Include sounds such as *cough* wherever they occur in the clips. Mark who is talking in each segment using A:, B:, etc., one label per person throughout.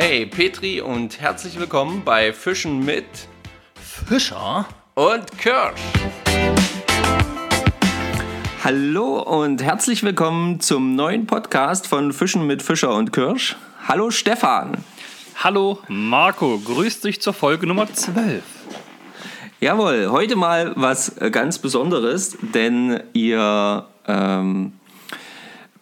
A: Hey Petri und herzlich willkommen bei Fischen mit
B: Fischer
A: und Kirsch. Hallo und herzlich willkommen zum neuen Podcast von Fischen mit Fischer und Kirsch. Hallo Stefan.
B: Hallo Marco, grüß dich zur Folge Nummer 12.
A: Jawohl, heute mal was ganz Besonderes, denn ihr ähm,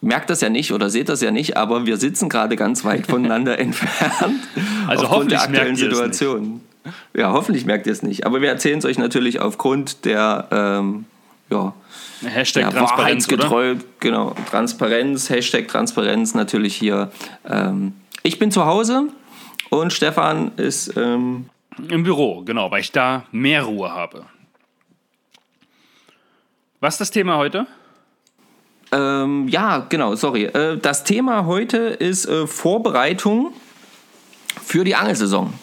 A: merkt das ja nicht oder seht das ja nicht, aber wir sitzen gerade ganz weit voneinander *laughs* entfernt.
B: Also hoffentlich der aktuellen merkt Situation.
A: Ja, hoffentlich merkt ihr es nicht. Aber wir erzählen es euch natürlich aufgrund der ähm, ja,
B: Hashtag ja, Transparenz,
A: getreu, genau, Transparenz, Hashtag Transparenz natürlich hier. Ähm, ich bin zu Hause und Stefan ist ähm,
B: im Büro, genau, weil ich da mehr Ruhe habe. Was ist das Thema heute?
A: Ähm, ja, genau, sorry. Äh, das Thema heute ist äh, Vorbereitung für die Angelsaison.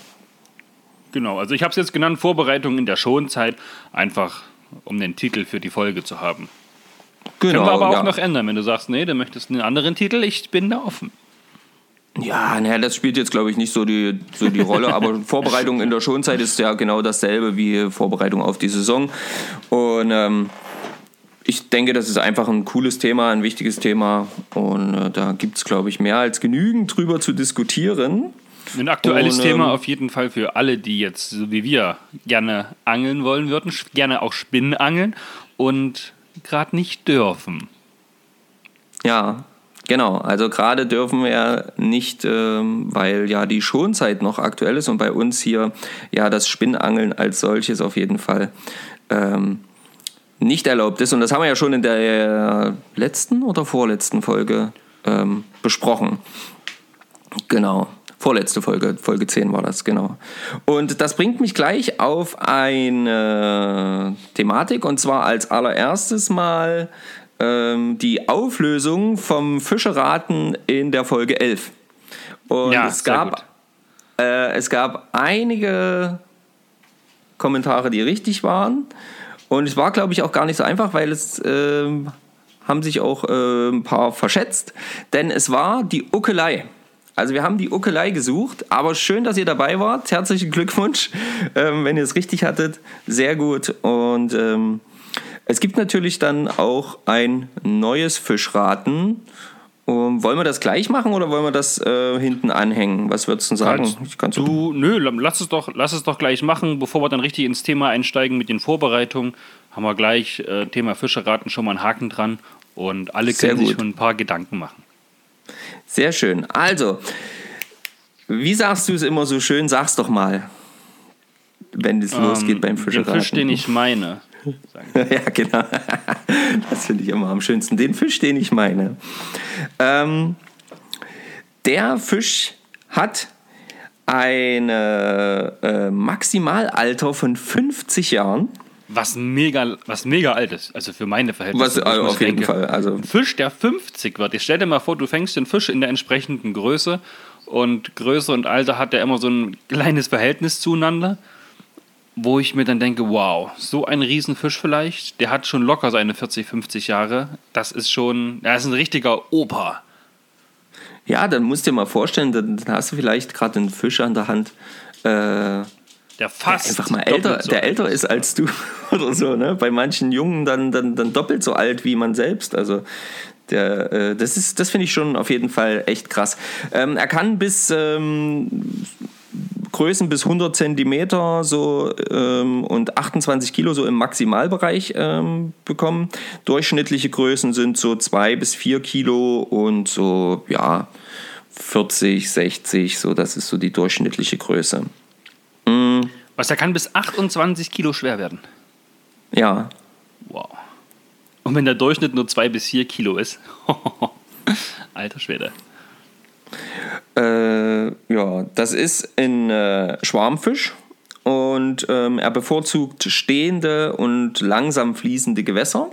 B: Genau, also ich habe es jetzt genannt, Vorbereitung in der Schonzeit, einfach um den Titel für die Folge zu haben. Genau, Können wir aber auch ja. noch ändern, wenn du sagst, nee, du möchtest einen anderen Titel, ich bin da offen.
A: Ja, naja, das spielt jetzt, glaube ich, nicht so die, so die Rolle, aber *laughs* Vorbereitung in der Schonzeit ist ja genau dasselbe wie Vorbereitung auf die Saison. Und ähm, ich denke, das ist einfach ein cooles Thema, ein wichtiges Thema und äh, da gibt es, glaube ich, mehr als genügend drüber zu diskutieren.
B: Ein aktuelles und, ähm, Thema auf jeden Fall für alle, die jetzt, so wie wir, gerne angeln wollen würden, gerne auch Spinnen angeln und gerade nicht dürfen.
A: Ja, genau. Also gerade dürfen wir nicht, ähm, weil ja die Schonzeit noch aktuell ist und bei uns hier ja das Spinnangeln als solches auf jeden Fall ähm, nicht erlaubt ist. Und das haben wir ja schon in der letzten oder vorletzten Folge ähm, besprochen. Genau. Vorletzte Folge, Folge 10 war das, genau. Und das bringt mich gleich auf eine Thematik und zwar als allererstes mal ähm, die Auflösung vom Fischeraten in der Folge 11. Und ja, es, gab, äh, es gab einige Kommentare, die richtig waren und es war, glaube ich, auch gar nicht so einfach, weil es äh, haben sich auch äh, ein paar verschätzt. Denn es war die Uckelei. Also wir haben die Uckelei gesucht, aber schön, dass ihr dabei wart. Herzlichen Glückwunsch, *laughs* ähm, wenn ihr es richtig hattet. Sehr gut. Und ähm, es gibt natürlich dann auch ein neues Fischraten. Um, wollen wir das gleich machen oder wollen wir das äh, hinten anhängen? Was würdest du sagen?
B: Kannst, du, nö, lass es, doch, lass es doch gleich machen, bevor wir dann richtig ins Thema einsteigen mit den Vorbereitungen. Haben wir gleich äh, Thema Fischeraten schon mal einen Haken dran und alle können sich schon ein paar Gedanken machen.
A: Sehr schön. Also, wie sagst du es immer so schön? Sag's doch mal, wenn es ähm, losgeht beim Fischeraten.
B: Den Fisch, den ich meine. *laughs*
A: ja, genau. *laughs* Das finde ich immer am schönsten. Den Fisch, den ich meine. Ähm, der Fisch hat ein äh, Maximalalter von 50 Jahren.
B: Was mega, was mega alt ist, also für meine Verhältnisse.
A: Was, also auf jeden denke, Fall. Also.
B: Ein Fisch, der 50 wird. Ich stell dir mal vor, du fängst den Fisch in der entsprechenden Größe und Größe und Alter hat der immer so ein kleines Verhältnis zueinander wo ich mir dann denke, wow, so ein Riesenfisch vielleicht, der hat schon locker seine 40, 50 Jahre. Das ist schon, er ist ein richtiger Opa.
A: Ja, dann musst du dir mal vorstellen, dann hast du vielleicht gerade einen Fisch an der Hand, äh,
B: der fast
A: einfach mal älter, so der älter ist als du *laughs* oder so, ne? Bei manchen Jungen dann, dann, dann doppelt so alt wie man selbst. Also der, äh, das ist, das finde ich schon auf jeden Fall echt krass. Ähm, er kann bis ähm, Größen bis 100 Zentimeter so, ähm, und 28 Kilo so im Maximalbereich ähm, bekommen. Durchschnittliche Größen sind so 2 bis 4 Kilo und so, ja, 40, 60, so, das ist so die durchschnittliche Größe.
B: Mhm. Was, der kann bis 28 Kilo schwer werden?
A: Ja.
B: Wow. Und wenn der Durchschnitt nur 2 bis 4 Kilo ist? *laughs* Alter Schwede.
A: Äh, ja, das ist ein äh, Schwarmfisch und ähm, er bevorzugt stehende und langsam fließende Gewässer.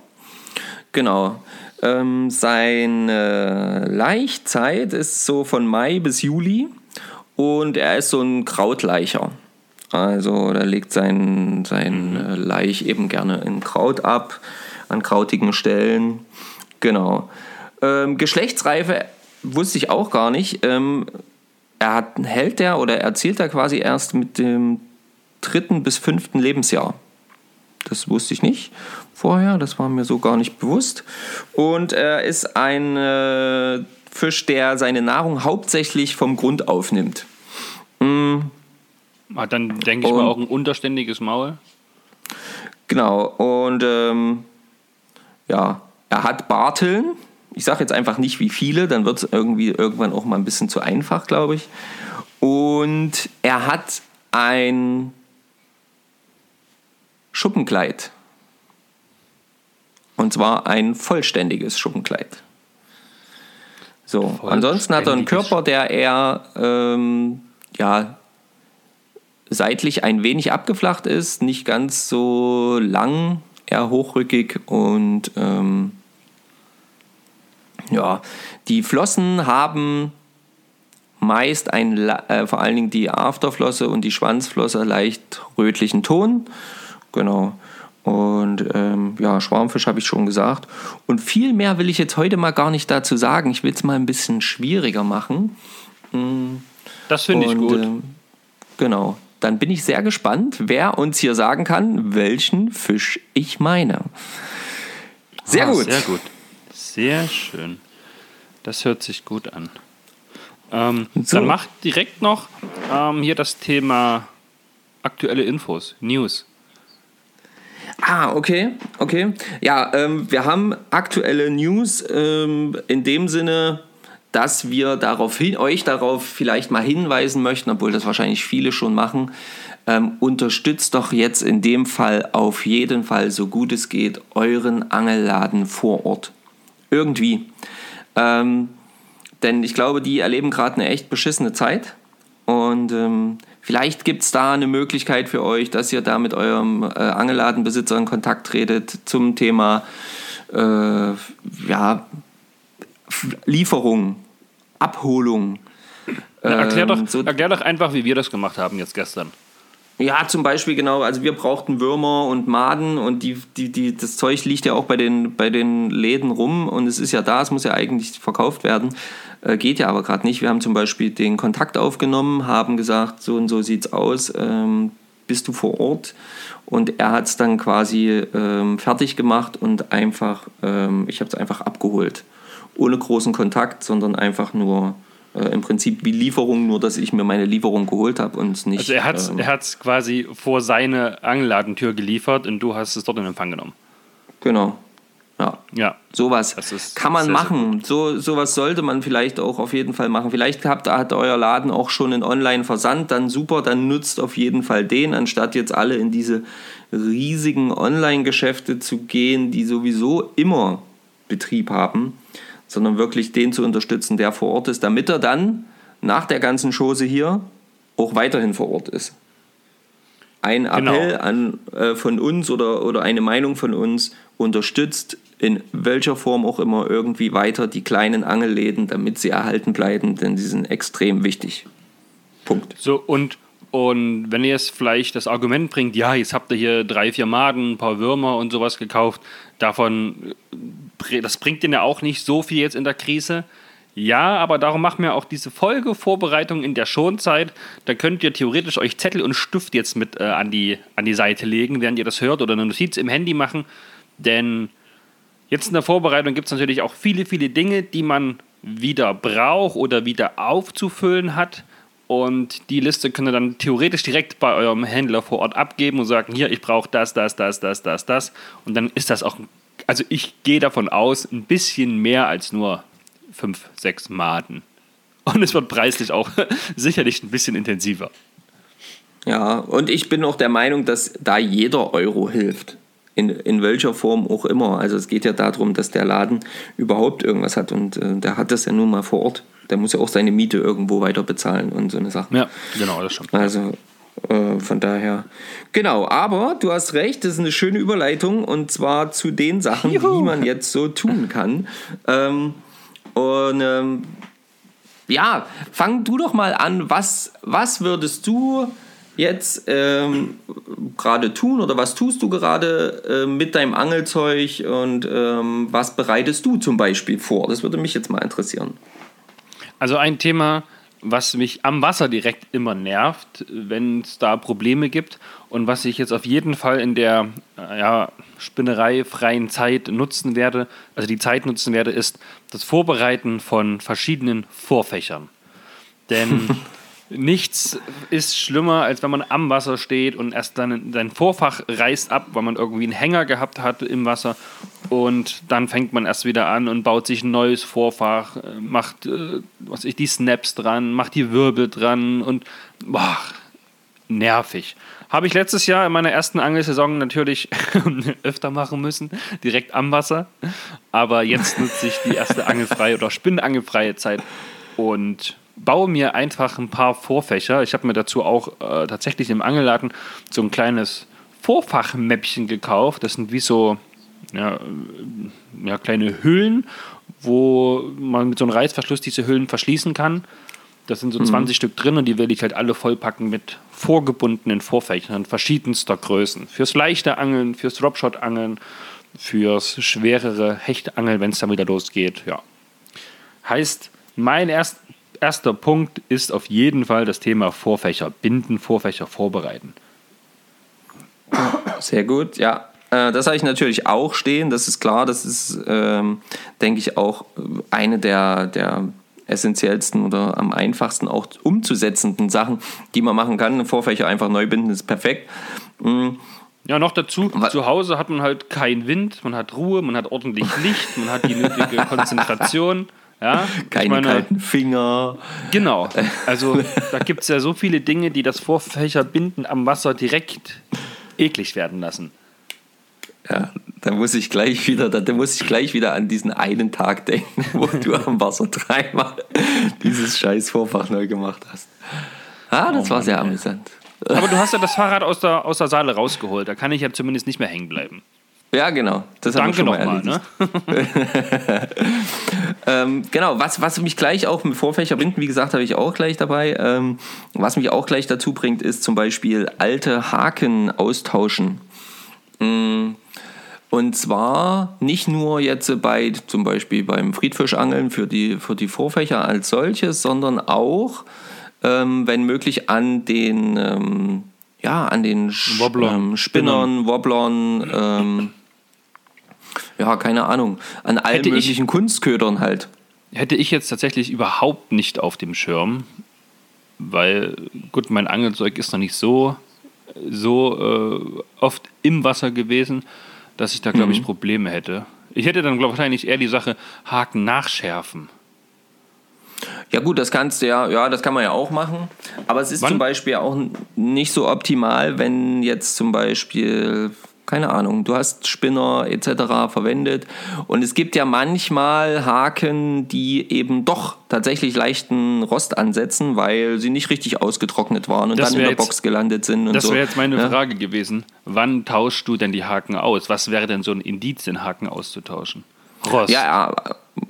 A: Genau. Ähm, seine Laichzeit ist so von Mai bis Juli und er ist so ein Krautleicher. Also da legt sein, sein äh, Laich eben gerne in Kraut ab, an krautigen Stellen. Genau. Ähm, Geschlechtsreife wusste ich auch gar nicht. Ähm, er hat, hält er oder erzielt er quasi erst mit dem dritten bis fünften Lebensjahr. Das wusste ich nicht vorher, das war mir so gar nicht bewusst. Und er ist ein äh, Fisch, der seine Nahrung hauptsächlich vom Grund aufnimmt.
B: Mm. Hat dann, denke ich und, mal, auch ein unterständiges Maul.
A: Genau, und ähm, ja, er hat Barteln. Ich sage jetzt einfach nicht wie viele, dann wird es irgendwie irgendwann auch mal ein bisschen zu einfach, glaube ich. Und er hat ein Schuppenkleid. Und zwar ein vollständiges Schuppenkleid. So, ansonsten hat er einen Körper, der eher ähm, ja, seitlich ein wenig abgeflacht ist, nicht ganz so lang, eher hochrückig und ähm, ja, die Flossen haben meist ein, äh, vor allen Dingen die Afterflosse und die Schwanzflosse leicht rötlichen Ton. Genau. Und ähm, ja, Schwarmfisch habe ich schon gesagt. Und viel mehr will ich jetzt heute mal gar nicht dazu sagen. Ich will es mal ein bisschen schwieriger machen.
B: Mm. Das finde ich gut. Ähm,
A: genau. Dann bin ich sehr gespannt, wer uns hier sagen kann, welchen Fisch ich meine.
B: Sehr ah, gut. Sehr gut. Sehr schön. Das hört sich gut an. Ähm, so. Dann macht direkt noch ähm, hier das Thema aktuelle Infos, News.
A: Ah, okay, okay. Ja, ähm, wir haben aktuelle News ähm, in dem Sinne, dass wir darauf hin, euch darauf vielleicht mal hinweisen möchten, obwohl das wahrscheinlich viele schon machen. Ähm, unterstützt doch jetzt in dem Fall auf jeden Fall, so gut es geht, euren Angelladen vor Ort. Irgendwie. Ähm, denn ich glaube, die erleben gerade eine echt beschissene Zeit. Und ähm, Vielleicht gibt es da eine Möglichkeit für euch, dass ihr da mit eurem äh, Angelladenbesitzer in Kontakt tretet zum Thema äh, ja, Lieferung, Abholung.
B: Na, erklär, doch, ähm, so erklär doch einfach, wie wir das gemacht haben jetzt gestern.
A: Ja, zum Beispiel genau, also wir brauchten Würmer und Maden und die, die, die, das Zeug liegt ja auch bei den, bei den Läden rum und es ist ja da, es muss ja eigentlich verkauft werden. Äh, geht ja aber gerade nicht. Wir haben zum Beispiel den Kontakt aufgenommen, haben gesagt, so und so sieht's aus, ähm, bist du vor Ort? Und er hat es dann quasi ähm, fertig gemacht und einfach, ähm, ich habe es einfach abgeholt. Ohne großen Kontakt, sondern einfach nur äh, im Prinzip wie Lieferung, nur dass ich mir meine Lieferung geholt habe und nicht.
B: Also er hat es ähm, quasi vor seine Angeladentür geliefert und du hast es dort in Empfang genommen.
A: Genau. Ja. ja. Sowas kann man sehr, machen. Sehr so sowas sollte man vielleicht auch auf jeden Fall machen. Vielleicht habt, hat euer Laden auch schon einen Online-Versand, dann super, dann nutzt auf jeden Fall den, anstatt jetzt alle in diese riesigen Online-Geschäfte zu gehen, die sowieso immer Betrieb haben, sondern wirklich den zu unterstützen, der vor Ort ist, damit er dann nach der ganzen Chose hier auch weiterhin vor Ort ist. Ein genau. Appell genau. an, äh, von uns oder, oder eine Meinung von uns, unterstützt in welcher Form auch immer irgendwie weiter die kleinen Angelläden, damit sie erhalten bleiben, denn sie sind extrem wichtig. Punkt.
B: So, und, und wenn ihr jetzt vielleicht das Argument bringt, ja, jetzt habt ihr hier drei, vier Maden, ein paar Würmer und sowas gekauft, davon, das bringt ihr ja auch nicht so viel jetzt in der Krise. Ja, aber darum machen wir auch diese Folgevorbereitung in der Schonzeit. Da könnt ihr theoretisch euch Zettel und Stift jetzt mit äh, an, die, an die Seite legen, während ihr das hört oder eine Notiz im Handy machen. Denn Jetzt in der Vorbereitung gibt es natürlich auch viele, viele Dinge, die man wieder braucht oder wieder aufzufüllen hat. Und die Liste könnt ihr dann theoretisch direkt bei eurem Händler vor Ort abgeben und sagen, hier, ich brauche das, das, das, das, das, das. Und dann ist das auch, also ich gehe davon aus, ein bisschen mehr als nur fünf, sechs Maden. Und es wird preislich auch *laughs* sicherlich ein bisschen intensiver.
A: Ja, und ich bin auch der Meinung, dass da jeder Euro hilft in, in welcher Form auch immer. Also es geht ja darum, dass der Laden überhaupt irgendwas hat und äh, der hat das ja nun mal vor Ort. Der muss ja auch seine Miete irgendwo weiter bezahlen und so eine Sache.
B: Ja, genau, das stimmt.
A: Also äh, von daher. Genau, aber du hast recht, das ist eine schöne Überleitung und zwar zu den Sachen, Juhu. die man jetzt so tun kann. Ähm, und ähm, ja, fang du doch mal an. Was, was würdest du jetzt ähm, gerade tun oder was tust du gerade äh, mit deinem Angelzeug und ähm, was bereitest du zum Beispiel vor? Das würde mich jetzt mal interessieren.
B: Also ein Thema, was mich am Wasser direkt immer nervt, wenn es da Probleme gibt und was ich jetzt auf jeden Fall in der äh, ja, Spinnerei freien Zeit nutzen werde, also die Zeit nutzen werde, ist das Vorbereiten von verschiedenen Vorfächern. Denn *laughs* nichts ist schlimmer, als wenn man am Wasser steht und erst dann sein Vorfach reißt ab, weil man irgendwie einen Hänger gehabt hat im Wasser und dann fängt man erst wieder an und baut sich ein neues Vorfach, äh, macht äh, was ich die Snaps dran, macht die Wirbel dran und boah, nervig. Habe ich letztes Jahr in meiner ersten Angelsaison natürlich *laughs* öfter machen müssen, direkt am Wasser. Aber jetzt nutze ich die erste angelfreie oder spinnangelfreie Zeit und baue mir einfach ein paar Vorfächer. Ich habe mir dazu auch äh, tatsächlich im Angelladen so ein kleines Vorfachmäppchen gekauft. Das sind wie so ja, ja, kleine Hüllen, wo man mit so einem Reißverschluss diese Hüllen verschließen kann. Das sind so mhm. 20 Stück drin und die will ich halt alle vollpacken mit vorgebundenen Vorfächern verschiedenster Größen. Fürs leichte Angeln, fürs Dropshot-Angeln, fürs schwerere Hechtangeln, wenn es dann wieder losgeht. Ja. Heißt, mein erst, erster Punkt ist auf jeden Fall das Thema Vorfächer binden, Vorfächer vorbereiten.
A: Sehr gut, ja. Äh, das habe ich natürlich auch stehen, das ist klar. Das ist, ähm, denke ich, auch eine der, der essentiellsten oder am einfachsten auch umzusetzenden Sachen, die man machen kann. Vorfächer einfach neu binden ist perfekt.
B: Mhm. Ja, noch dazu, Was? zu Hause hat man halt keinen Wind, man hat Ruhe, man hat ordentlich Licht, man hat die nötige *laughs* Konzentration. Ja,
A: Keine meine, kalten Finger.
B: Genau. Also da gibt es ja so viele Dinge, die das Vorfächerbinden am Wasser direkt eklig werden lassen.
A: Ja, da muss ich gleich wieder, da muss ich gleich wieder an diesen einen Tag denken, wo du *laughs* am Wasser dreimal dieses scheiß Vorfach neu gemacht hast. Ah, das oh war sehr amüsant.
B: Aber du hast ja das Fahrrad aus der, aus der Saale rausgeholt, da kann ich ja zumindest nicht mehr hängen bleiben.
A: Ja, genau.
B: Das Danke nochmal. Ne? *laughs*
A: ähm, genau, was, was mich gleich auch mit Vorfächer binden, wie gesagt, habe ich auch gleich dabei. Ähm, was mich auch gleich dazu bringt, ist zum Beispiel alte Haken austauschen. Mm, und zwar nicht nur jetzt bei zum Beispiel beim Friedfischangeln für die, für die Vorfächer als solches, sondern auch, ähm, wenn möglich, an den, ähm, ja, an den
B: Wobblern.
A: Ähm, Spinnern, Wobblern, *clears throat* ja, keine Ahnung, an allen möglichen ich, Kunstködern halt.
B: Hätte ich jetzt tatsächlich überhaupt nicht auf dem Schirm, weil, gut, mein Angelzeug ist noch nicht so, so äh, oft im Wasser gewesen dass ich da, glaube ich, mhm. Probleme hätte. Ich hätte dann, glaube ich, wahrscheinlich eher die Sache Haken nachschärfen.
A: Ja gut, das kannst du ja, ja, das kann man ja auch machen. Aber es ist Wann? zum Beispiel auch nicht so optimal, wenn jetzt zum Beispiel keine Ahnung, du hast Spinner etc. verwendet und es gibt ja manchmal Haken, die eben doch tatsächlich leichten Rost ansetzen, weil sie nicht richtig ausgetrocknet waren und das dann in der jetzt, Box gelandet sind.
B: das
A: wäre
B: so. jetzt meine ja? Frage gewesen. Wann tauschst du denn die Haken aus? Was wäre denn so ein Indiz, den Haken auszutauschen?
A: Rost. Ja,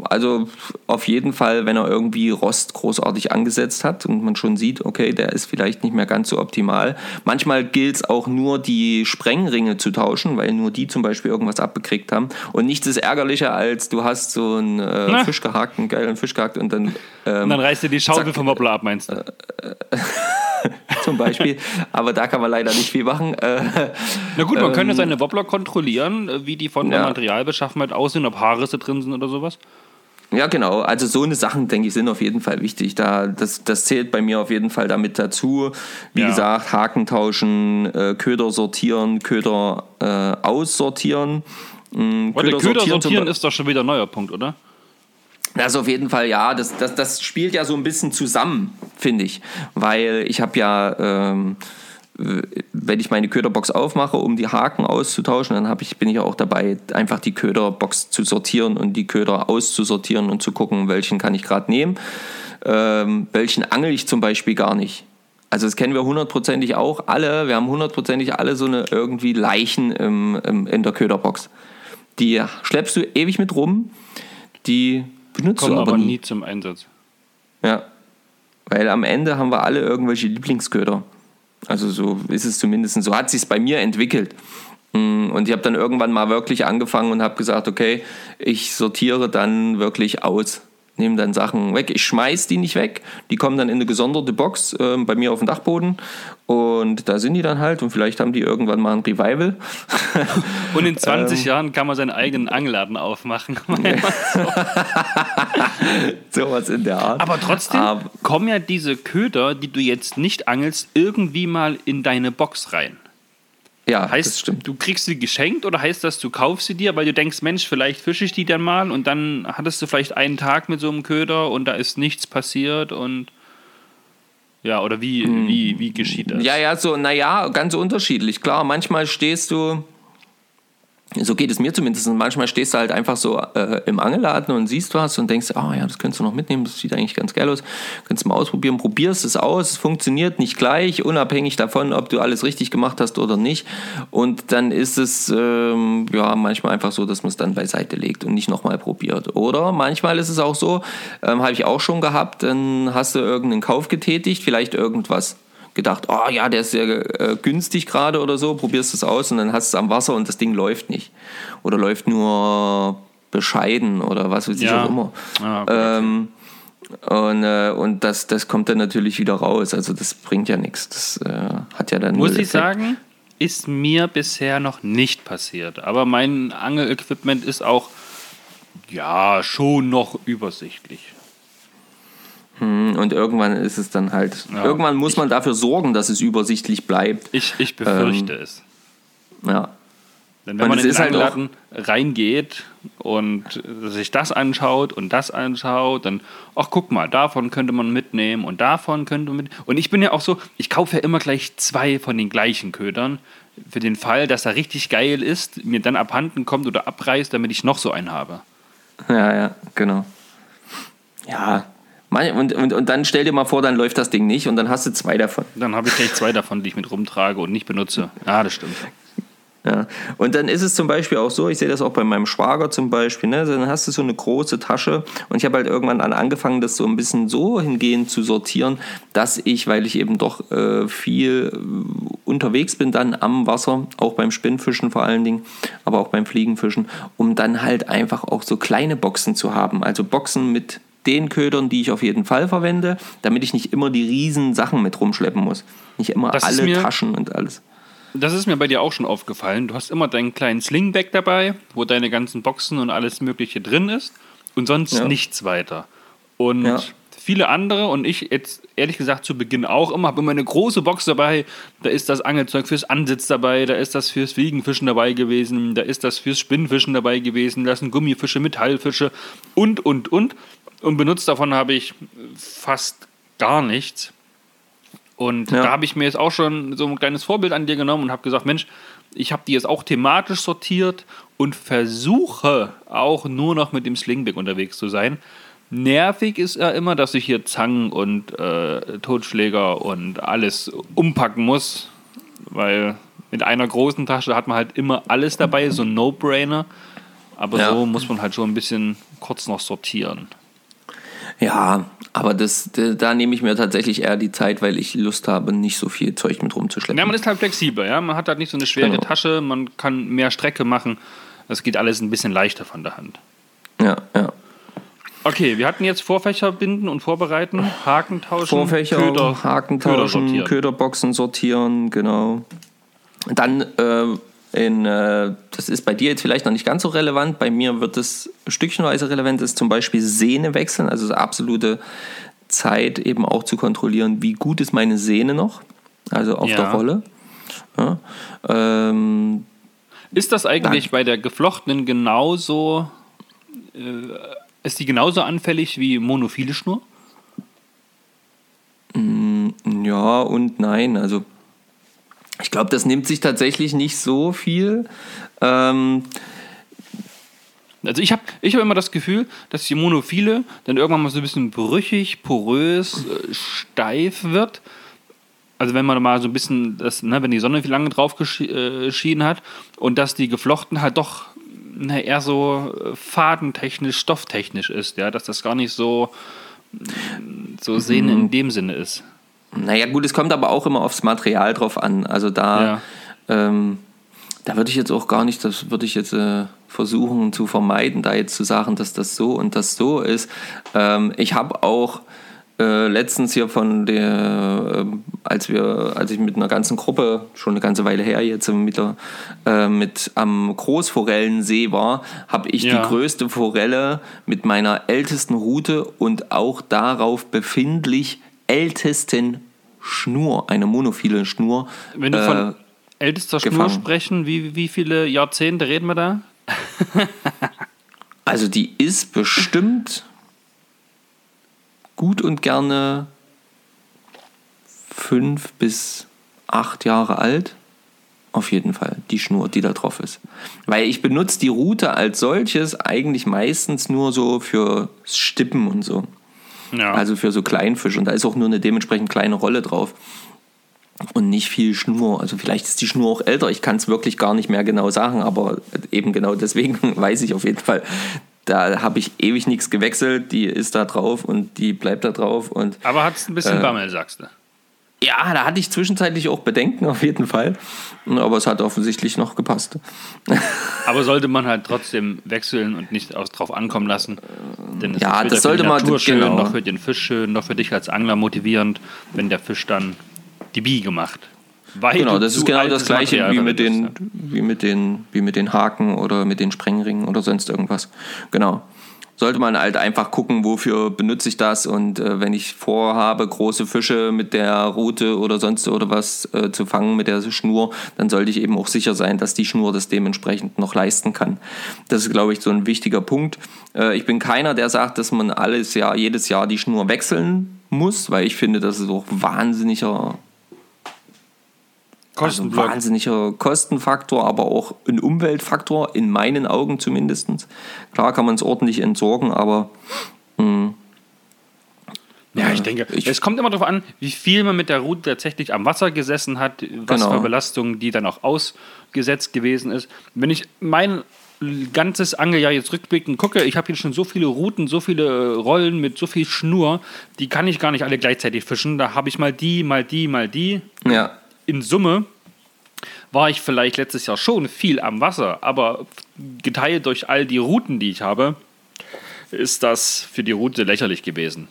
A: also auf jeden Fall, wenn er irgendwie Rost großartig angesetzt hat und man schon sieht, okay, der ist vielleicht nicht mehr ganz so optimal. Manchmal gilt es auch nur, die Sprengringe zu tauschen, weil nur die zum Beispiel irgendwas abbekriegt haben. Und nichts ist ärgerlicher, als du hast so einen äh, Fisch gehakt, einen geilen Fisch gehakt und dann.
B: Ähm, und dann reißt dir die Schaufel vom Wobbler ab, meinst du? *laughs*
A: zum Beispiel. Aber da kann man leider nicht viel machen. Äh,
B: Na gut, man ähm, könnte seine Wobbler kontrollieren, äh, wie die von der Materialbeschaffenheit aussehen, ob Haarrisse drin sind oder sowas.
A: Ja, genau. Also so eine Sachen, denke ich, sind auf jeden Fall wichtig. Da, das, das zählt bei mir auf jeden Fall damit dazu. Wie ja. gesagt, Haken tauschen, äh, Köder sortieren, Köder äh, aussortieren.
B: Ähm, Köder, Köder sortieren, sortieren ist doch schon wieder ein neuer Punkt, oder?
A: Also auf jeden Fall, ja, das, das, das spielt ja so ein bisschen zusammen, finde ich. Weil ich habe ja, ähm, wenn ich meine Köderbox aufmache, um die Haken auszutauschen, dann ich, bin ich auch dabei, einfach die Köderbox zu sortieren und die Köder auszusortieren und zu gucken, welchen kann ich gerade nehmen. Ähm, welchen angel ich zum Beispiel gar nicht. Also das kennen wir hundertprozentig auch alle. Wir haben hundertprozentig alle so eine irgendwie Leichen im, im, in der Köderbox. Die schleppst du ewig mit rum. Die benutzt
B: Kommen
A: du
B: aber, aber nie zum Einsatz.
A: Ja. Weil am Ende haben wir alle irgendwelche Lieblingsköder. Also so ist es zumindest, so hat sich bei mir entwickelt. Mm, und ich habe dann irgendwann mal wirklich angefangen und habe gesagt, okay, ich sortiere dann wirklich aus. Nehme dann Sachen weg. Ich schmeiß die nicht weg. Die kommen dann in eine gesonderte Box äh, bei mir auf dem Dachboden. Und da sind die dann halt. Und vielleicht haben die irgendwann mal ein Revival. *laughs*
B: Und in 20 ähm, Jahren kann man seinen eigenen Angeladen aufmachen. *laughs* *laughs*
A: Sowas in der Art.
B: Aber trotzdem Aber, kommen ja diese Köder, die du jetzt nicht angelst, irgendwie mal in deine Box rein.
A: Ja,
B: heißt, das stimmt. Du kriegst sie geschenkt oder heißt das, du kaufst sie dir, weil du denkst, Mensch, vielleicht fische ich die dann mal und dann hattest du vielleicht einen Tag mit so einem Köder und da ist nichts passiert und ja, oder wie, hm. wie, wie geschieht das?
A: Ja, ja, so, naja, ganz unterschiedlich. Klar, manchmal stehst du so geht es mir zumindest. Manchmal stehst du halt einfach so äh, im Angelladen und siehst was und denkst, ah oh, ja, das könntest du noch mitnehmen, das sieht eigentlich ganz geil aus. Kannst du mal ausprobieren, probierst es aus, es funktioniert nicht gleich, unabhängig davon, ob du alles richtig gemacht hast oder nicht. Und dann ist es ähm, ja manchmal einfach so, dass man es dann beiseite legt und nicht nochmal probiert. Oder manchmal ist es auch so, ähm, habe ich auch schon gehabt, dann hast du irgendeinen Kauf getätigt, vielleicht irgendwas gedacht, oh ja, der ist sehr äh, günstig gerade oder so, probierst es aus und dann hast du es am Wasser und das Ding läuft nicht. Oder läuft nur bescheiden oder was weiß ich ja. auch immer. Ah, ähm, und, äh, und das, das kommt dann natürlich wieder raus. Also das bringt ja nichts. Das äh, hat ja dann.
B: Muss ich sagen, ist mir bisher noch nicht passiert. Aber mein Angelequipment ist auch ja schon noch übersichtlich.
A: Hm, und irgendwann ist es dann halt, ja, irgendwann muss man dafür sorgen, dass es übersichtlich bleibt.
B: Ich, ich befürchte ähm, es.
A: Ja.
B: Denn wenn und man in den halt Laden reingeht und sich das anschaut und das anschaut, dann, ach guck mal, davon könnte man mitnehmen und davon könnte man mit. Und ich bin ja auch so, ich kaufe ja immer gleich zwei von den gleichen Ködern, für den Fall, dass er richtig geil ist, mir dann abhanden kommt oder abreißt, damit ich noch so einen habe.
A: Ja, ja, genau. Ja, und, und, und dann stell dir mal vor, dann läuft das Ding nicht und dann hast du zwei davon.
B: Dann habe ich gleich zwei davon, die ich mit rumtrage und nicht benutze. Ja, das stimmt.
A: Ja. Und dann ist es zum Beispiel auch so, ich sehe das auch bei meinem Schwager zum Beispiel, ne? dann hast du so eine große Tasche und ich habe halt irgendwann an angefangen, das so ein bisschen so hingehend zu sortieren, dass ich, weil ich eben doch äh, viel unterwegs bin dann am Wasser, auch beim Spinnfischen vor allen Dingen, aber auch beim Fliegenfischen, um dann halt einfach auch so kleine Boxen zu haben, also Boxen mit den Ködern, die ich auf jeden Fall verwende, damit ich nicht immer die riesen Sachen mit rumschleppen muss. Nicht immer das alle mir, Taschen und alles.
B: Das ist mir bei dir auch schon aufgefallen. Du hast immer deinen kleinen Slingbag dabei, wo deine ganzen Boxen und alles Mögliche drin ist und sonst ja. nichts weiter. Und ja. Viele andere und ich jetzt ehrlich gesagt zu Beginn auch immer, habe immer eine große Box dabei. Da ist das Angelzeug fürs Ansitz dabei, da ist das fürs Fliegenfischen dabei gewesen, da ist das fürs Spinnfischen dabei gewesen, da sind Gummifische, Metallfische und, und, und und benutzt davon habe ich fast gar nichts. Und ja. da habe ich mir jetzt auch schon so ein kleines Vorbild an dir genommen und habe gesagt, Mensch, ich habe die jetzt auch thematisch sortiert und versuche auch nur noch mit dem Slingback unterwegs zu sein. Nervig ist ja immer, dass ich hier Zangen und äh, Totschläger und alles umpacken muss, weil mit einer großen Tasche hat man halt immer alles dabei, so ein No-Brainer. Aber ja. so muss man halt schon ein bisschen kurz noch sortieren.
A: Ja, aber das, da nehme ich mir tatsächlich eher die Zeit, weil ich Lust habe, nicht so viel Zeug mit rumzuschleppen.
B: Ja, man ist halt flexibel, ja. Man hat halt nicht so eine schwere genau. Tasche, man kann mehr Strecke machen. Das geht alles ein bisschen leichter von der Hand.
A: Ja, ja.
B: Okay, wir hatten jetzt Vorfächer binden und vorbereiten, Haken tauschen,
A: Vorfächer, Köder, Haken tauschen, Köder sortieren. Köderboxen sortieren, genau. Dann äh, in, äh, das ist bei dir jetzt vielleicht noch nicht ganz so relevant, bei mir wird es stückchenweise relevant, ist zum Beispiel Sehne wechseln, also absolute Zeit eben auch zu kontrollieren, wie gut ist meine Sehne noch, also auf ja. der Rolle. Ja, ähm,
B: ist das eigentlich dann, bei der geflochtenen genauso, äh, ist die genauso anfällig wie monophile Schnur?
A: Mm, ja und nein, also ich glaube, das nimmt sich tatsächlich nicht so viel. Ähm,
B: also ich habe ich hab immer das Gefühl, dass die Monophile dann irgendwann mal so ein bisschen brüchig, porös, äh, steif wird. Also wenn man mal so ein bisschen, das, ne, wenn die Sonne viel lange drauf geschienen äh, hat und dass die geflochten halt doch ne, eher so äh, fadentechnisch, stofftechnisch ist, ja, dass das gar nicht so, so sehen mhm. in dem Sinne ist.
A: Naja, gut, es kommt aber auch immer aufs Material drauf an. Also da, ja. ähm, da würde ich jetzt auch gar nicht, das würde ich jetzt äh, versuchen zu vermeiden, da jetzt zu sagen, dass das so und das so ist. Ähm, ich habe auch äh, letztens hier von der, äh, als wir, als ich mit einer ganzen Gruppe, schon eine ganze Weile her jetzt mit, der, äh, mit am Großforellensee war, habe ich ja. die größte Forelle mit meiner ältesten Route und auch darauf befindlich ältesten Schnur, eine monophile Schnur.
B: Wenn du von äh, ältester Schnur sprechen, wie, wie viele Jahrzehnte reden wir da?
A: also die ist bestimmt gut und gerne fünf bis acht Jahre alt. Auf jeden Fall, die Schnur, die da drauf ist. Weil ich benutze die Route als solches eigentlich meistens nur so für Stippen und so. Ja. Also für so Kleinfisch. Und da ist auch nur eine dementsprechend kleine Rolle drauf. Und nicht viel Schnur. Also vielleicht ist die Schnur auch älter. Ich kann es wirklich gar nicht mehr genau sagen, aber eben genau deswegen *laughs* weiß ich auf jeden Fall, da habe ich ewig nichts gewechselt, die ist da drauf und die bleibt da drauf. Und,
B: Aber hat es ein bisschen äh, Bammel, sagst du?
A: Ja, da hatte ich zwischenzeitlich auch Bedenken auf jeden Fall. Aber es hat offensichtlich noch gepasst. *laughs*
B: Aber sollte man halt trotzdem wechseln und nicht aus drauf ankommen lassen.
A: Denn es ja, ist das sollte man
B: schön, genau. noch für den Fisch schön, noch für dich als Angler motivierend, wenn der Fisch dann die Biege macht.
A: Weil genau, das ist genau das gleiche wie mit, den, wie, mit den, wie mit den Haken oder mit den Sprengringen oder sonst irgendwas. Genau. Sollte man halt einfach gucken, wofür benutze ich das und äh, wenn ich vorhabe, große Fische mit der Rute oder sonst oder was äh, zu fangen mit der Schnur, dann sollte ich eben auch sicher sein, dass die Schnur das dementsprechend noch leisten kann. Das ist, glaube ich, so ein wichtiger Punkt. Äh, ich bin keiner, der sagt, dass man alles Jahr, jedes Jahr die Schnur wechseln muss, weil ich finde, das ist auch wahnsinniger also ein wahnsinniger Kostenfaktor, aber auch ein Umweltfaktor, in meinen Augen zumindest. Klar kann man es ordentlich entsorgen, aber. Mh, hm,
B: ja, ich denke, ich, es kommt immer darauf an, wie viel man mit der Route tatsächlich am Wasser gesessen hat, was genau. für Belastungen die dann auch ausgesetzt gewesen ist. Wenn ich mein ganzes Angeljahr jetzt rückblickend gucke, ich habe hier schon so viele Routen, so viele Rollen mit so viel Schnur, die kann ich gar nicht alle gleichzeitig fischen. Da habe ich mal die, mal die, mal die.
A: Ja
B: in Summe war ich vielleicht letztes Jahr schon viel am Wasser, aber geteilt durch all die Routen, die ich habe, ist das für die Route lächerlich gewesen.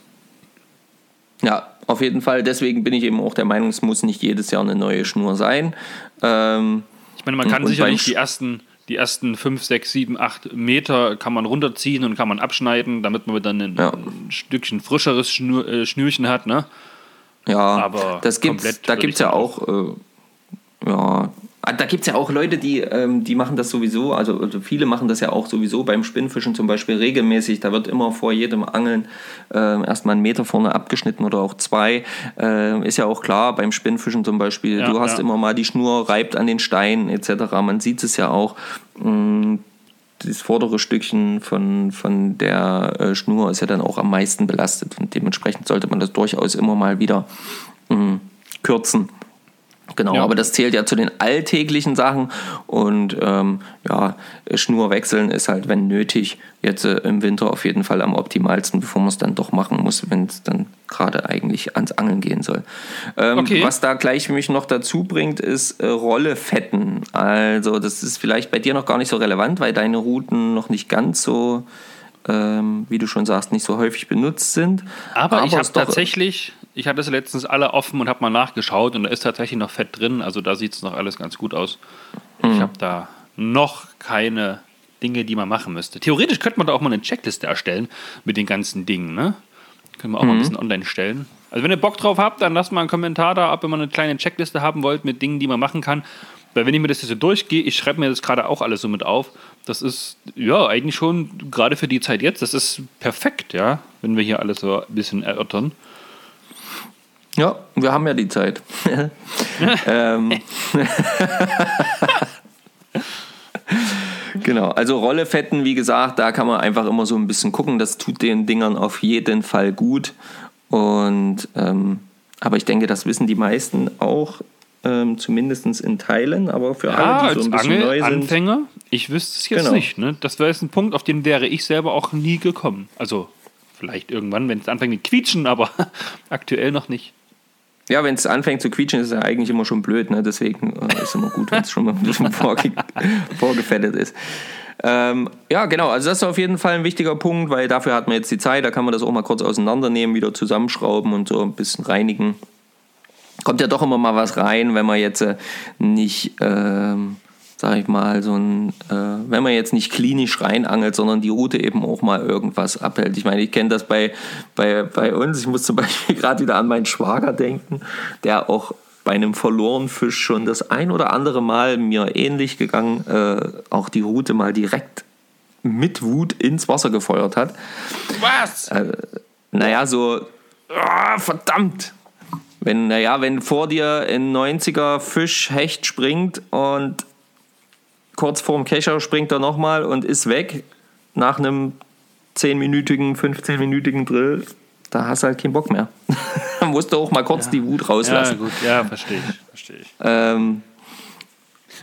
A: Ja, auf jeden Fall. Deswegen bin ich eben auch der Meinung, es muss nicht jedes Jahr eine neue Schnur sein. Ähm,
B: ich meine, man kann sicherlich die ersten, die ersten 5, 6, 7, 8 Meter kann man runterziehen und kann man abschneiden, damit man dann ein, ja. ein Stückchen frischeres Schnür, äh, Schnürchen hat. Ne?
A: Ja, aber das gibt's, da gibt es ja auch, äh, ja, ah, da gibt es ja auch Leute, die, ähm, die machen das sowieso, also, also, viele machen das ja auch sowieso beim Spinnfischen zum Beispiel regelmäßig. Da wird immer vor jedem Angeln äh, erstmal einen Meter vorne abgeschnitten oder auch zwei. Äh, ist ja auch klar, beim Spinnfischen zum Beispiel, ja, du hast ja. immer mal die Schnur reibt an den Steinen etc. Man sieht es ja auch. Mh, mm, das vordere Stückchen von, von der äh, Schnur ist ja dann auch am meisten belastet und dementsprechend sollte man das durchaus immer mal wieder mh, mm, kürzen. Genau, ja. aber das zählt ja zu den alltäglichen Sachen und ähm, ja, Schnur wechseln ist halt, wenn nötig, jetzt äh, im Winter auf jeden Fall am optimalsten, bevor man es dann doch machen muss, wenn es dann gerade eigentlich ans Angeln gehen soll. Ähm, okay. Was da gleich mich noch dazu bringt, ist äh, Rollefetten. Also das ist vielleicht bei dir noch gar nicht so relevant, weil deine Routen noch nicht ganz so ähm, wie du schon sagst, nicht so häufig benutzt sind.
B: Aber, Aber ich habe tatsächlich ich hatte es letztens alle offen und habe mal nachgeschaut und da ist tatsächlich noch Fett drin. Also da sieht es noch alles ganz gut aus. Mhm. Ich habe da noch keine Dinge, die man machen müsste. Theoretisch könnte man da auch mal eine Checkliste erstellen mit den ganzen Dingen. Ne? Können wir auch mhm. mal ein mhm. bisschen online stellen. Also wenn ihr Bock drauf habt, dann lasst mal einen Kommentar da ab, wenn man eine kleine Checkliste haben wollt mit Dingen, die man machen kann. Weil wenn ich mir das jetzt so durchgehe, ich schreibe mir das gerade auch alles so mit auf. Das ist ja eigentlich schon gerade für die Zeit jetzt, das ist perfekt, ja, wenn wir hier alles so ein bisschen erörtern.
A: Ja, wir haben ja die Zeit. *laughs* ähm. genau, also Rollefetten, wie gesagt, da kann man einfach immer so ein bisschen gucken. Das tut den Dingern auf jeden Fall gut. Und ähm, aber ich denke, das wissen die meisten auch, ähm, zumindest in Teilen. Aber für ja, alle, die so ein bisschen Angel neu sind.
B: Anfänger, ich wüsste es jetzt genau. nicht. Ne? Das wäre jetzt ein Punkt, auf den wäre ich selber auch nie gekommen. Also vielleicht irgendwann, wenn es anfängt mit Quietschen, aber *laughs* aktuell noch nicht.
A: Ja, wenn es anfängt zu quietschen, ist es ja eigentlich immer schon blöd. Ne? Deswegen äh, ist es immer gut, wenn es schon mal ein bisschen *laughs* vorge vorgefettet ist. Ähm, ja, genau. Also das ist auf jeden Fall ein wichtiger Punkt, weil dafür hat man jetzt die Zeit. Da kann man das auch mal kurz auseinandernehmen, wieder zusammenschrauben und so ein bisschen reinigen. Kommt ja doch immer mal was rein, wenn man jetzt äh, nicht, ähm, sag ich mal, so ein, äh, wenn man jetzt nicht klinisch reinangelt, sondern die Route eben auch mal irgendwas abhält. Ich meine, ich kenne das bei, bei, bei uns. Ich muss zum Beispiel *laughs* gerade wieder an meinen Schwager denken, der auch bei einem verlorenen Fisch schon das ein oder andere Mal mir ähnlich gegangen, äh, auch die Route mal direkt mit Wut ins Wasser gefeuert hat.
B: Was?
A: Äh, naja, so, oh, verdammt. Wenn, naja, wenn vor dir ein 90er Fisch Hecht springt und kurz vorm Kescher springt er nochmal und ist weg nach einem 10-minütigen, 15-minütigen Drill, da hast du halt keinen Bock mehr. da *laughs* musst du auch mal kurz
B: Ja.
A: die Wut rauslassen.
B: Ja, gut, ja, verstehe ich. Verstehe ich.
A: Ähm,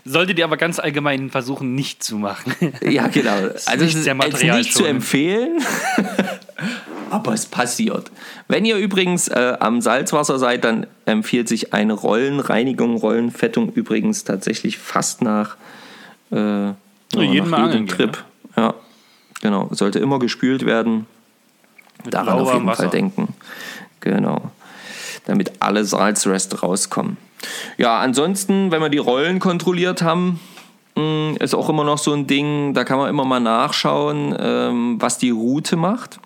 B: Solltet ihr aber ganz allgemein versuchen, nicht zu machen. *laughs*
A: ja, genau. Also
B: nicht sehr Material
A: nicht zu empfehlen, *laughs* aber es passiert. Wenn ihr übrigens äh, am Salzwasser seid, dann empfiehlt sich eine Rollenreinigung, Rollenfettung übrigens tatsächlich fast nach, äh, ja,
B: jeden Mal angeln
A: Trip.
B: gehen,
A: Ja, genau. Sollte immer gespült werden.
B: Mit
A: Daran auf jeden Fall
B: Wasser.
A: denken. Genau. Damit alle Salzreste rauskommen. Ja, ansonsten, wenn wir die Rollen kontrolliert haben, mh, ist auch immer noch so ein Ding, da kann man immer mal nachschauen, ähm, was die Route macht,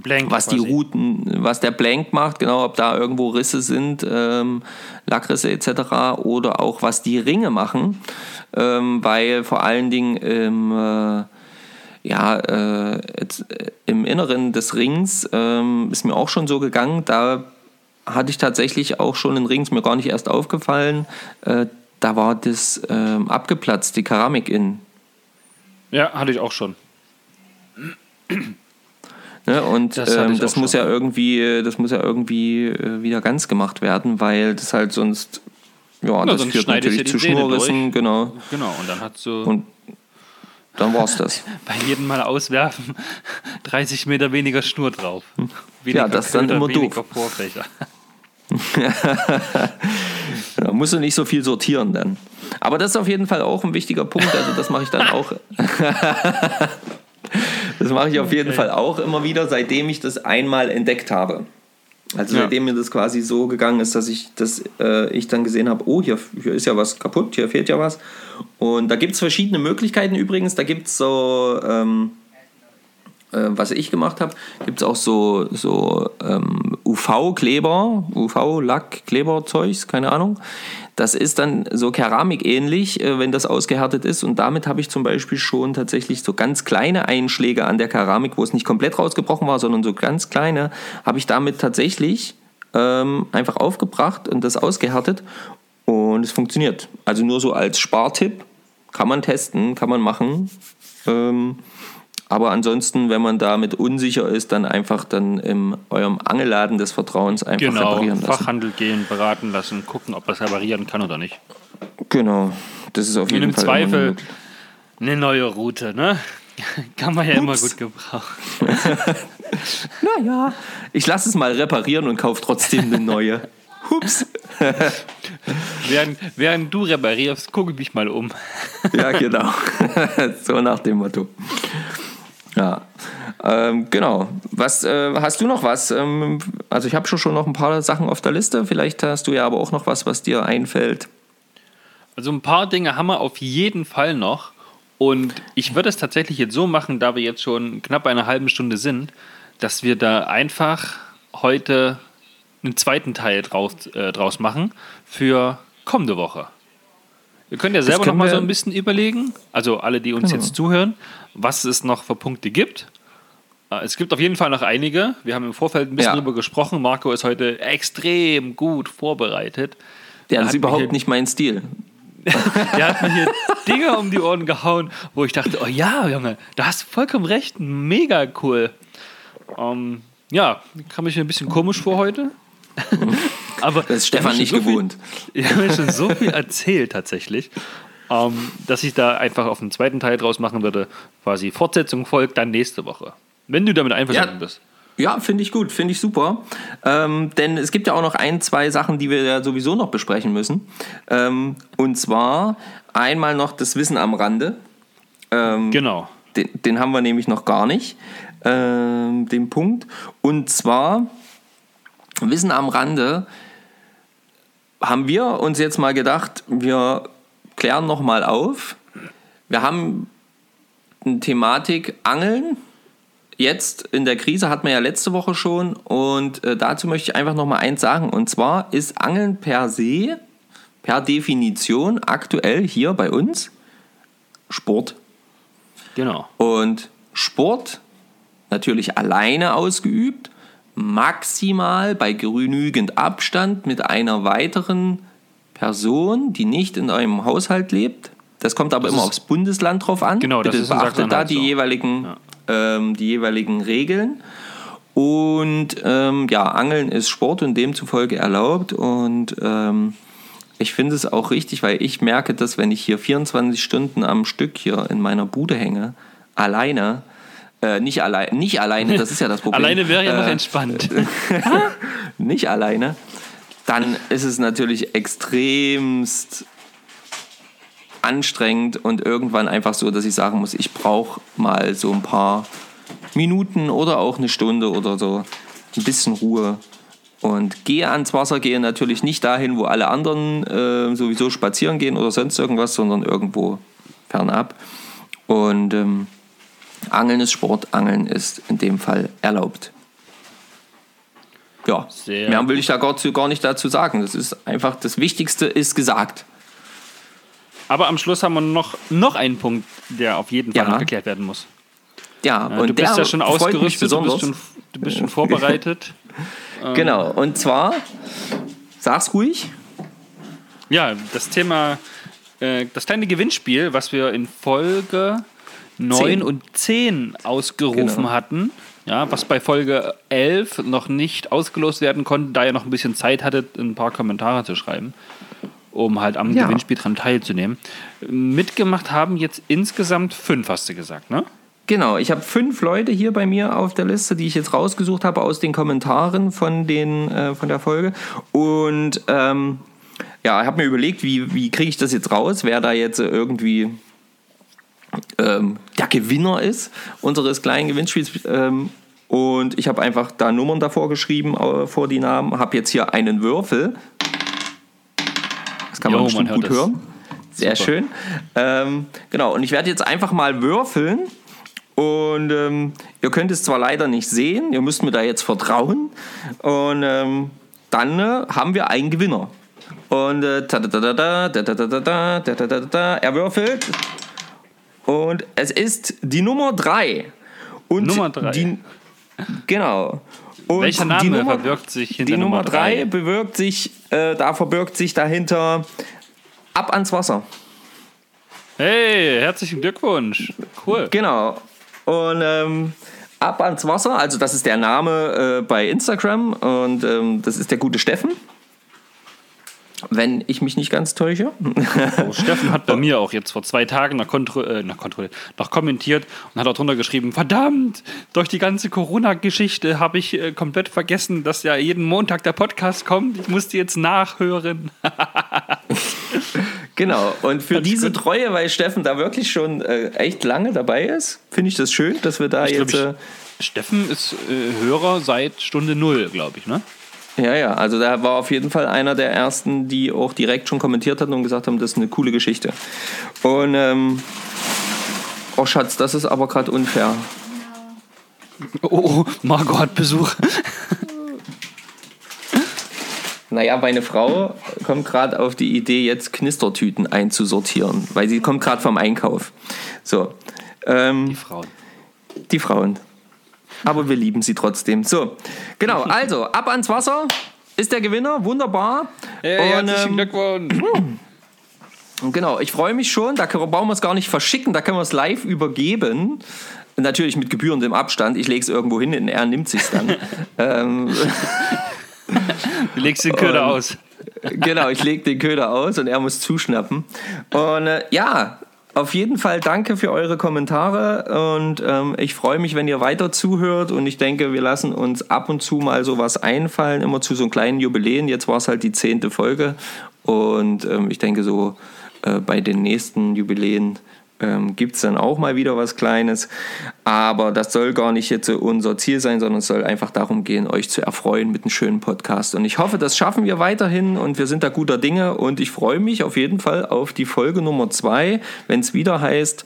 B: Blank
A: was die
B: quasi.
A: Routen, was der Blank macht, genau, ob da irgendwo Risse sind, ähm, Lackrisse etc. oder auch was die Ringe machen, ähm, weil vor allen Dingen im äh, ja, äh, äh, im Inneren des Rings ähm, ist mir auch schon so gegangen, da hatte ich tatsächlich auch schon einen Ring, ist mir gar nicht erst aufgefallen, äh, da war das ähm, abgeplatzt, die Keramik in.
B: Ja, hatte ich auch schon.
A: Ne? Und
B: Das
A: ähm, das muss
B: schon.
A: ja irgendwie, das muss ja irgendwie äh, wieder ganz gemacht werden, weil das halt sonst, ja, das
B: sonst
A: führt natürlich zu Schnurrissen, genau.
B: Genau, und dann hat so
A: Und dann war's das. *laughs*
B: bei jedem Mal auswerfen *laughs* 30 Meter weniger Schnur drauf. Weniger
A: das ist dann immer
B: weniger
A: doof.
B: Vorfächer. *laughs*
A: Da musst du nicht so viel sortieren dann. Aber das ist auf jeden Fall auch ein wichtiger Punkt. Also das mache ich dann auch. Das mache ich auf jeden Fall auch immer wieder, seitdem ich das einmal entdeckt habe. Also
B: Ja.
A: seitdem mir das quasi so gegangen ist, dass ich, dass, äh, ich dann gesehen habe, oh, hier, hier ist ja was kaputt, hier fehlt ja was. Und da gibt es verschiedene Möglichkeiten übrigens. Da gibt es so, ähm, äh, was ich gemacht habe, gibt es auch so, so ähm, UV-Kleber, UV-Lack-Kleber-Zeugs, keine Ahnung. Das ist dann so keramikähnlich, äh, wenn das ausgehärtet ist. Und damit habe ich zum Beispiel schon tatsächlich so ganz kleine Einschläge an der Keramik, wo es nicht komplett rausgebrochen war, sondern so ganz kleine, habe ich damit tatsächlich ähm, einfach aufgebracht und das ausgehärtet. Und es funktioniert. Also nur so als Spartipp. Kann man testen, kann man machen. Ähm, aber ansonsten, wenn man damit unsicher ist, dann einfach dann in eurem Angelladen des Vertrauens einfach
B: Genau,
A: reparieren lassen.
B: Fachhandel gehen, beraten lassen, gucken, ob das reparieren kann oder nicht.
A: Genau, das ist auf
B: Und
A: jeden
B: im
A: Fall. immer eine
B: Zweifel eine neue Route, ne? *laughs* Kann man ja immer
A: Ups.
B: gut gebrauchen. *laughs*
A: Naja, ich lasse es mal reparieren und kaufe trotzdem eine neue. *laughs* Hups.
B: Während, während du reparierst, gucke ich mich mal um.
A: Ja, genau. so nach dem Motto. Ja, ähm, genau. Was äh, hast du noch was? Ähm, also ich habe schon schon noch ein paar Sachen auf der Liste. Vielleicht hast du ja aber auch noch was, was dir einfällt.
B: Also ein paar Dinge haben wir auf jeden Fall noch. Und ich würde es tatsächlich jetzt so machen, da wir jetzt schon knapp bei einer halben Stunde sind, dass wir da einfach heute einen zweiten Teil draus, äh, draus machen für kommende Woche. Ihr könnt ja selber noch
A: können
B: mal so
A: wir-
B: ein bisschen überlegen, also alle, die uns
A: Genau.
B: jetzt zuhören, was es noch für Punkte gibt. Äh, Es gibt auf jeden Fall noch einige. Wir haben im Vorfeld ein bisschen
A: Ja.
B: drüber gesprochen. Marco ist heute extrem gut vorbereitet.
A: Der
B: hat
A: ist überhaupt nicht mein Stil. *laughs*
B: Der hat mir hier Dinge um die Ohren gehauen, wo ich dachte, oh ja, Junge, da hast du vollkommen recht, mega cool. Ähm, ja, kam mich ein bisschen komisch vor heute. *laughs* Aber
A: Das ist Stefan nicht
B: so viel,
A: gewohnt.
B: Ich habe mir schon so viel erzählt tatsächlich, ähm, dass ich da einfach auf den zweiten Teil draus machen würde. Quasi Fortsetzung folgt dann nächste Woche. Wenn du damit einverstanden
A: Ja.
B: bist.
A: Ja, finde ich gut, finde ich super. Ähm, denn es gibt ja auch noch ein, zwei Sachen, die wir ja sowieso noch besprechen müssen. Ähm, und zwar einmal noch das Wissen am Rande. Ähm,
B: Genau.
A: den, den haben wir nämlich noch gar nicht, ähm, den Punkt. Und zwar, Wissen am Rande, haben wir uns jetzt mal gedacht, wir klären noch mal auf. Wir haben eine Thematik Angeln. Jetzt in der Krise hatten wir ja letzte Woche schon und äh, dazu möchte ich einfach noch mal eins sagen und zwar ist Angeln per se, per Definition aktuell hier bei uns Sport.
B: Genau.
A: Und Sport natürlich alleine ausgeübt, maximal bei genügend Abstand mit einer weiteren Person, die nicht in eurem Haushalt lebt. Das kommt aber
B: Das
A: immer
B: ist-
A: aufs Bundesland drauf an.
B: Genau, das
A: Bitte
B: ist in
A: beachtet da
B: Sachsen-Anhalt
A: die
B: so.
A: jeweiligen, ähm, die jeweiligen Regeln. Und ähm, ja, Angeln ist Sport und demzufolge erlaubt. Und ähm, ich finde es auch richtig, weil ich merke, dass wenn ich hier 24 Stunden am Stück hier in meiner Bude hänge, alleine, äh, nicht, allein, nicht alleine, das ist ja das Problem. *laughs*
B: Alleine wäre ja noch
A: Äh,
B: entspannt. *laughs*
A: nicht alleine, dann ist es natürlich extremst anstrengend und irgendwann einfach so, dass ich sagen muss, ich brauche mal so ein paar Minuten oder auch eine Stunde oder so ein bisschen Ruhe und gehe ans Wasser, gehe natürlich nicht dahin, wo alle anderen äh, sowieso spazieren gehen oder sonst irgendwas, sondern irgendwo fernab. Und ähm, Angeln ist Sport, Angeln ist in dem Fall erlaubt. Ja,
B: Sehr
A: mehr will ich da gar, gar nicht dazu sagen. Das ist einfach, das Wichtigste ist gesagt.
B: Aber am Schluss haben wir noch, noch einen Punkt, der auf jeden Fall
A: Ja.
B: noch geklärt werden muss.
A: Ja,
B: Ja,
A: und
B: du bist ja schon ausgerüstet, du bist schon, du bist schon vorbereitet. *laughs*
A: Genau, und zwar, sag's ruhig.
B: Ja, das Thema, äh, das kleine Gewinnspiel, was wir in Folge 9
A: Zehn.
B: und 10 ausgerufen
A: Genau.
B: hatten, ja, was bei Folge 11 noch nicht ausgelost werden konnte, da ihr noch ein bisschen Zeit hattet, ein paar Kommentare zu schreiben, um halt am
A: Ja.
B: Gewinnspiel dran teilzunehmen. Mitgemacht haben jetzt insgesamt fünf, hast du gesagt, ne?
A: Genau, ich habe fünf Leute hier bei mir auf der Liste, die ich jetzt rausgesucht habe aus den Kommentaren von, den, äh, von der Folge. Und ähm, ja, ich habe mir überlegt, wie, wie kriege ich das jetzt raus, wer da jetzt irgendwie ähm, der Gewinner ist unseres kleinen Gewinnspiels. Ähm, und ich habe einfach da Nummern davor geschrieben, äh, vor die Namen. Habe jetzt hier einen Würfel. Das kann man
B: Jo,
A: bestimmt
B: man
A: gut hören. Sehr
B: Super.
A: schön. Ähm, genau, und ich werde jetzt einfach mal würfeln. Und ähm, ihr könnt es zwar leider nicht sehen, ihr müsst mir da jetzt vertrauen. Und ähm, dann äh, haben wir einen Gewinner. Und äh, er würfelt. Und es ist die Nummer 3. Und
B: Nummer drei.
A: Die, genau. Und
B: Welcher Name
A: Nummer-
B: verbirgt sich hinter
A: Die Nummer
B: Nummer
A: 3
B: drei?
A: bewirkt sich, äh, da verbirgt sich dahinter ab ans Wasser.
B: Hey, herzlichen Glückwunsch. Cool.
A: Genau. Und ähm, ab ans Wasser, also das ist der Name äh, bei Instagram und ähm, das ist der gute Steffen. Wenn ich mich nicht ganz täusche.
B: Oh, Steffen hat bei *laughs* mir auch jetzt vor zwei Tagen noch, kontro äh, noch, kontrolliert, noch kommentiert und hat auch drunter geschrieben, verdammt, durch die ganze Corona-Geschichte habe ich äh, komplett vergessen, dass ja jeden Montag der Podcast kommt. Ich musste jetzt nachhören. *laughs*
A: Genau. Und für
B: ich
A: diese
B: gut.
A: Treue, weil Steffen da wirklich schon äh, echt lange dabei ist, finde ich das schön, dass wir da
B: Ich glaub,
A: jetzt. Äh,
B: Steffen ist äh, Hörer seit Stunde Null, glaube ich, ne?
A: Ja, ja, also da war auf jeden Fall einer der ersten, die auch direkt schon kommentiert hatten und gesagt haben, das ist eine coole Geschichte. Und ähm, oh Schatz, das ist aber gerade unfair.
B: Oh, oh, Margot hat Besuch.
A: Naja, meine Frau kommt gerade auf die Idee, jetzt Knistertüten einzusortieren, weil sie kommt gerade vom Einkauf. So, ähm,
B: Die Frauen.
A: die Frauen. Aber wir lieben sie trotzdem. So, genau, *laughs* also ab ans Wasser ist der Gewinner, wunderbar. Und, ähm,
B: Glückwunsch. *clears throat*
A: Genau, ich freue mich schon. Da brauchen wir es gar nicht verschicken, da können wir es live übergeben. Natürlich mit gebührendem Abstand. Ich lege es irgendwo hin und er nimmt sich dann. *laughs* ähm,
B: Du legst den Köder *laughs*
A: Und-
B: aus.
A: genau, ich lege den Köder aus und er muss zuschnappen. Und äh, ja, auf jeden Fall danke für eure Kommentare und ähm, ich freue mich, wenn ihr weiter zuhört und ich denke, wir lassen uns ab und zu mal sowas einfallen, immer zu so kleinen Jubiläen. Jetzt war es halt die zehnte Folge und ähm, ich denke so äh, bei den nächsten Jubiläen ähm, gibt es dann auch mal wieder was Kleines. Aber das soll gar nicht jetzt so unser Ziel sein, sondern es soll einfach darum gehen, euch zu erfreuen mit einem schönen Podcast. Und ich hoffe, das schaffen wir weiterhin und wir sind da guter Dinge. Und ich freue mich auf jeden Fall auf die Folge Nummer zwei, wenn es wieder heißt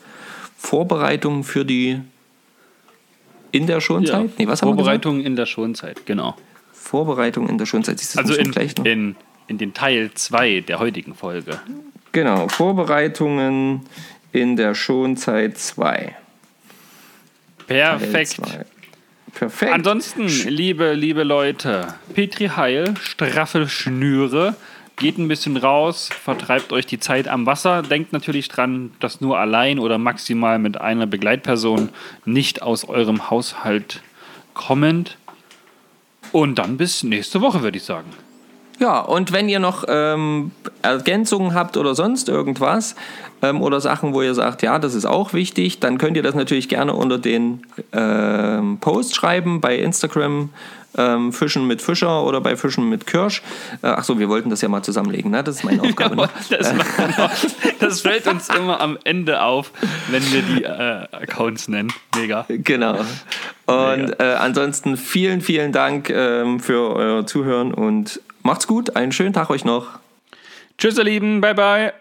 A: Vorbereitungen für die in der Schonzeit? Ja,
B: nee, was Vorbereitung in der Schonzeit, genau.
A: Vorbereitung in der Schonzeit.
B: also in, in, in den Teil 2 der heutigen Folge.
A: Genau, Vorbereitungen in der Schonzeit 2.
B: Perfekt. Perfekt. Ansonsten, liebe, liebe Leute, Petri Heil, straffe Schnüre, geht ein bisschen raus, vertreibt euch die Zeit am Wasser. Denkt natürlich dran, dass nur allein oder maximal mit einer Begleitperson nicht aus eurem Haushalt kommend. Und dann bis nächste Woche, würde ich sagen.
A: Ja, und wenn ihr noch ähm, Ergänzungen habt oder sonst irgendwas ähm, oder Sachen, wo ihr sagt, ja, das ist auch wichtig, dann könnt ihr das natürlich gerne unter den ähm, Post schreiben bei Instagram. Ähm, Fischen mit Fischer oder bei Fischen mit Kirsch. Äh, Achso, wir wollten das ja mal zusammenlegen, ne? Das ist meine *laughs* Aufgabe. Ne?
B: das, das, fällt uns immer am Ende auf, wenn wir die äh, Accounts nennen. Mega.
A: Genau. Und Äh, ansonsten vielen, vielen Dank ähm, für euer Zuhören und Macht's gut, einen schönen Tag euch noch.
B: Tschüss, ihr Lieben, bye bye.